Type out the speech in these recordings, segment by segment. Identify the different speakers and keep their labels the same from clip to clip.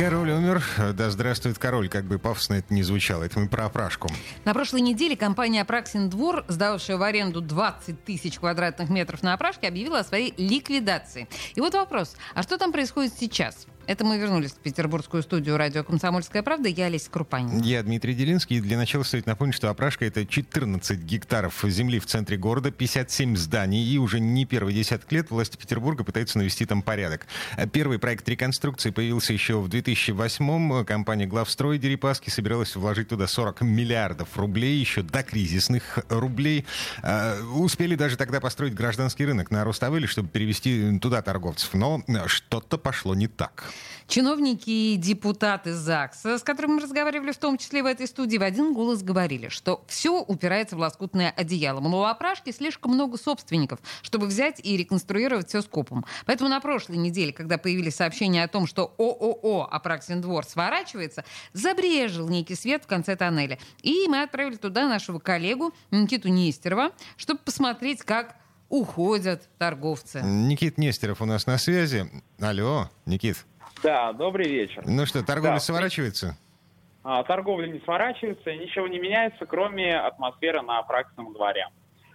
Speaker 1: Король умер. Да здравствует король, как бы пафосно это не звучало. Это мы про опрашку.
Speaker 2: На прошлой неделе компания «Апраксин двор», сдавшая в аренду 20 тысяч квадратных метров на опрашке, объявила о своей ликвидации. И вот вопрос, а что там происходит сейчас? Это мы вернулись в петербургскую студию радио «Комсомольская правда». Я Олеся Крупанин.
Speaker 1: Я Дмитрий Делинский. Для начала стоит напомнить, что опрашка — это 14 гектаров земли в центре города, 57 зданий. И уже не первый десяток лет власти Петербурга пытаются навести там порядок. Первый проект реконструкции появился еще в 2008-м. Компания «Главстрой» Дерипаски собиралась вложить туда 40 миллиардов рублей, еще до кризисных рублей. А, успели даже тогда построить гражданский рынок на Руставеле, чтобы перевести туда торговцев. Но что-то пошло не так.
Speaker 2: Чиновники и депутаты ЗАГСа, с которыми мы разговаривали в том числе в этой студии, в один голос говорили, что все упирается в лоскутное одеяло. Мол, у опрашки слишком много собственников, чтобы взять и реконструировать все скопом. Поэтому на прошлой неделе, когда появились сообщения о том, что ООО «Апраксин двор» сворачивается, забрежил некий свет в конце тоннеля. И мы отправили туда нашего коллегу Никиту Нестерова, чтобы посмотреть, как уходят торговцы.
Speaker 1: Никит Нестеров у нас на связи. Алло, Никит.
Speaker 3: Да, добрый вечер.
Speaker 1: Ну что, торговля да. сворачивается?
Speaker 3: А, торговля не сворачивается, ничего не меняется, кроме атмосферы на практическом дворе.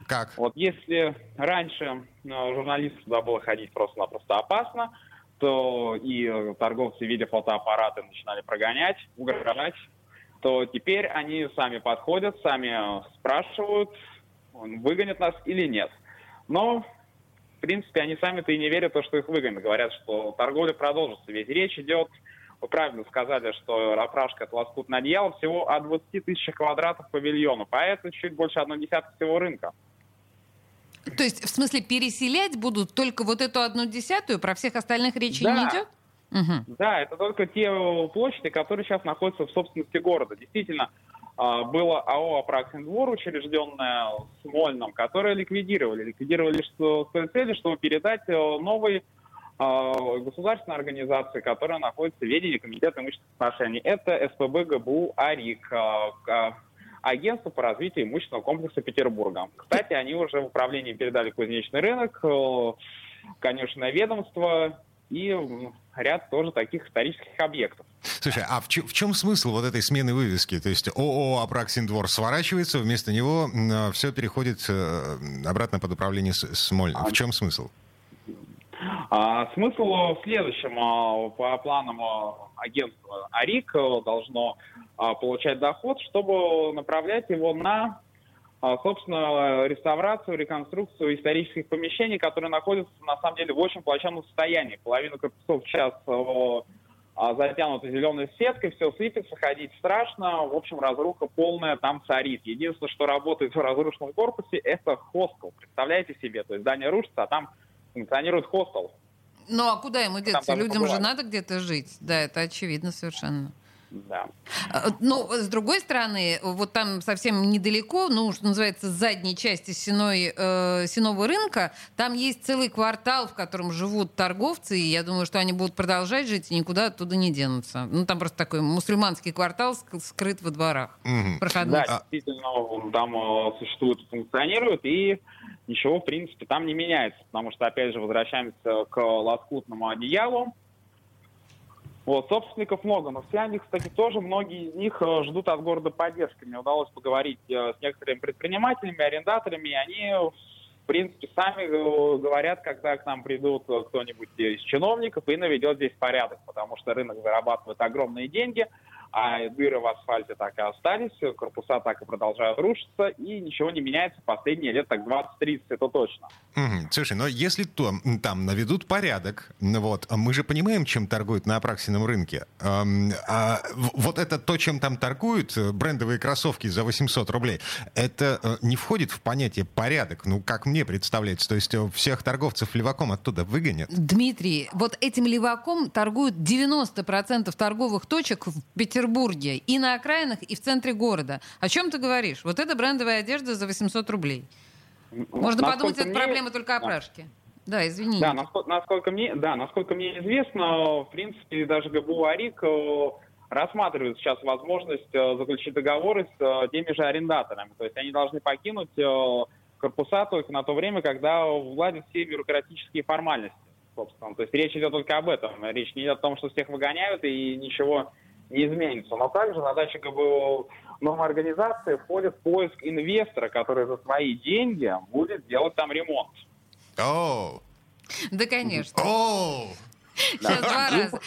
Speaker 1: Как?
Speaker 3: Вот если раньше ну, журналистам туда было ходить просто-напросто опасно, то и торговцы, видя фотоаппараты, начинали прогонять, угрожать, то теперь они сами подходят, сами спрашивают, выгонят нас или нет. Но принципе, они сами-то и не верят в то, что их выгонят. Говорят, что торговля продолжится. Ведь речь идет, вы правильно сказали, что опрашка это лоскутное одеяло, всего о 20 тысячах квадратов павильона. Поэтому чуть больше одной десятки всего рынка.
Speaker 2: То есть, в смысле, переселять будут только вот эту одну десятую, про всех остальных речи да. не идет?
Speaker 3: Угу. Да, это только те площади, которые сейчас находятся в собственности города. Действительно, а, было АО «Апраксин двор», учрежденное в Смольном, которое ликвидировали. Ликвидировали с той целью, чтобы передать э, новой а, государственной организации, которая находится в ведении Комитета имущественных отношений. Это СПБ ГБУ «АРИК», а, Агентство по развитию имущественного комплекса Петербурга. Кстати, они уже в управлении передали кузнечный рынок, э, конечное ведомство и ряд тоже таких исторических объектов.
Speaker 1: Слушай, а в, в чем смысл вот этой смены вывески? То есть ООО «Апраксин двор» сворачивается, вместо него э, все переходит э, обратно под управление Смоль. В чем смысл?
Speaker 3: А, смысл в следующем. А, по планам а, агентства АРИК должно получать доход, чтобы направлять его на собственно, реставрацию, реконструкцию исторических помещений, которые находятся, на самом деле, в очень плачевном состоянии. Половину корпусов сейчас а, затянуто зеленой сеткой, все сыпется, ходить страшно. В общем, разруха полная там царит. Единственное, что работает в разрушенном корпусе, это хостел. Представляете себе, то есть здание рушится, а там функционирует хостел.
Speaker 2: Ну а куда ему деться? Людям же надо где-то жить. Да, это очевидно совершенно.
Speaker 3: Да.
Speaker 2: А, ну, с другой стороны, вот там совсем недалеко, ну, что называется, с задней части сеной, э, сеного рынка, там есть целый квартал, в котором живут торговцы, и я думаю, что они будут продолжать жить и никуда оттуда не денутся. Ну, там просто такой мусульманский квартал скрыт во дворах.
Speaker 3: Угу. Да, действительно, там э, существует, функционирует, и ничего, в принципе, там не меняется, потому что, опять же, возвращаемся к лоскутному одеялу, вот, собственников много, но все они, кстати, тоже, многие из них э, ждут от города поддержки. Мне удалось поговорить э, с некоторыми предпринимателями, арендаторами, и они, в принципе, сами э, говорят, когда к нам придут кто-нибудь из чиновников и наведет здесь порядок, потому что рынок зарабатывает огромные деньги – а дыры в асфальте так и остались, корпуса так и продолжают рушиться, и ничего не меняется последние лет так 20-30, это точно.
Speaker 1: Угу. Слушай, но если то, там наведут порядок, вот, мы же понимаем, чем торгуют на апраксином рынке. А, а, вот это то, чем там торгуют, брендовые кроссовки за 800 рублей, это э, не входит в понятие порядок, ну, как мне представляется. То есть э, всех торговцев леваком оттуда выгонят?
Speaker 2: Дмитрий, вот этим леваком торгуют 90% торговых точек в Петербурге Петербурге, и на окраинах, и в центре города. О чем ты говоришь? Вот это брендовая одежда за 800 рублей. Можно Насколько подумать, это проблема только опрашки. Да, извини.
Speaker 3: Да, насколько, насколько мне, да, насколько мне известно, в принципе, даже ГБУ АРИК э, рассматривает сейчас возможность э, заключить договоры с э, теми же арендаторами. То есть они должны покинуть корпуса только на то время, когда владят все бюрократические формальности, собственно. То есть речь идет только об этом. Речь не идет о том, что всех выгоняют и ничего не изменится. Но также задача ГБУ новой организации входит в поиск инвестора, который за свои деньги будет делать там ремонт.
Speaker 1: О,
Speaker 2: Да, конечно.
Speaker 1: о,
Speaker 2: Сейчас два раза.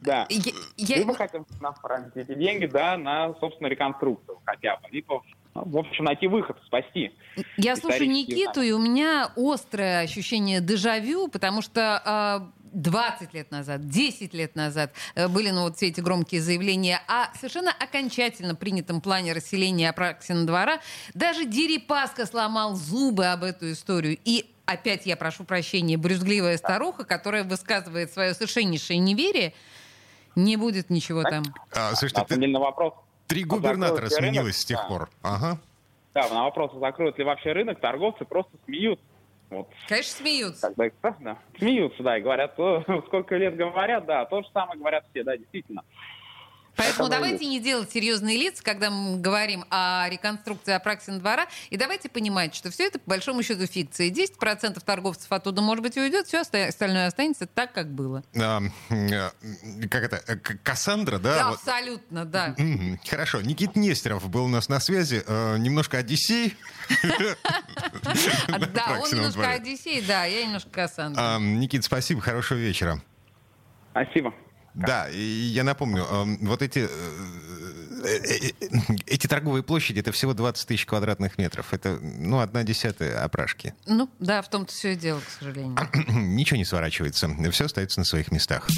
Speaker 3: Да.
Speaker 2: Я- я-
Speaker 3: Либо хотим направить эти деньги, да, на, собственно, реконструкцию хотя бы. Либо, ну, в общем, найти выход, спасти.
Speaker 2: Я слушаю Никиту, и у меня острое ощущение дежавю, потому что а, 20 лет назад, 10 лет назад э, были ну, вот все эти громкие заявления о совершенно окончательно принятом плане расселения Апраксина двора. Даже Дерипаска сломал зубы об эту историю. И опять я прошу прощения, брюзгливая старуха, которая высказывает свое совершеннейшее неверие, не будет ничего там.
Speaker 1: А, слушайте,
Speaker 3: деле, на вопрос,
Speaker 1: три
Speaker 3: а
Speaker 1: губернатора
Speaker 3: рынок?
Speaker 1: сменилось с тех
Speaker 3: Да.
Speaker 1: пор. Ага.
Speaker 3: да, на вопрос, закроют ли вообще рынок, торговцы просто смеются. Вот,
Speaker 2: Конечно, смеются.
Speaker 3: когда, да, смеются, да, и говорят, «О, сколько лет говорят, да, то же самое говорят все, да, действительно.
Speaker 2: Поэтому
Speaker 3: Это
Speaker 2: давайте не делать серьезные лица, когда мы говорим о реконструкции Апраксина двора, и давайте понимать, что все это по большому счету фикция. 10% торговцев оттуда, может быть, уйдет, все остальное останется так, как было.
Speaker 1: А, э, как это? э, Кассандра, да?
Speaker 2: Да,
Speaker 1: Вот.
Speaker 2: абсолютно, да.
Speaker 1: Хорошо. Никит Нестеров был у нас на связи. Э, немножко Одиссей.
Speaker 2: А, Да, он немножко. Одиссей, да, я немножко Кассандра.
Speaker 1: А, Никит, спасибо, хорошего вечера.
Speaker 3: Спасибо.
Speaker 1: Да, и я напомню, эм, вот эти, э, э, э, эти торговые площади, это всего 20 тысяч квадратных метров. Это, ну, одна десятая опрашки.
Speaker 2: Ну, да, в том-то все и дело, к сожалению.
Speaker 1: Ничего не сворачивается, все остается на своих местах.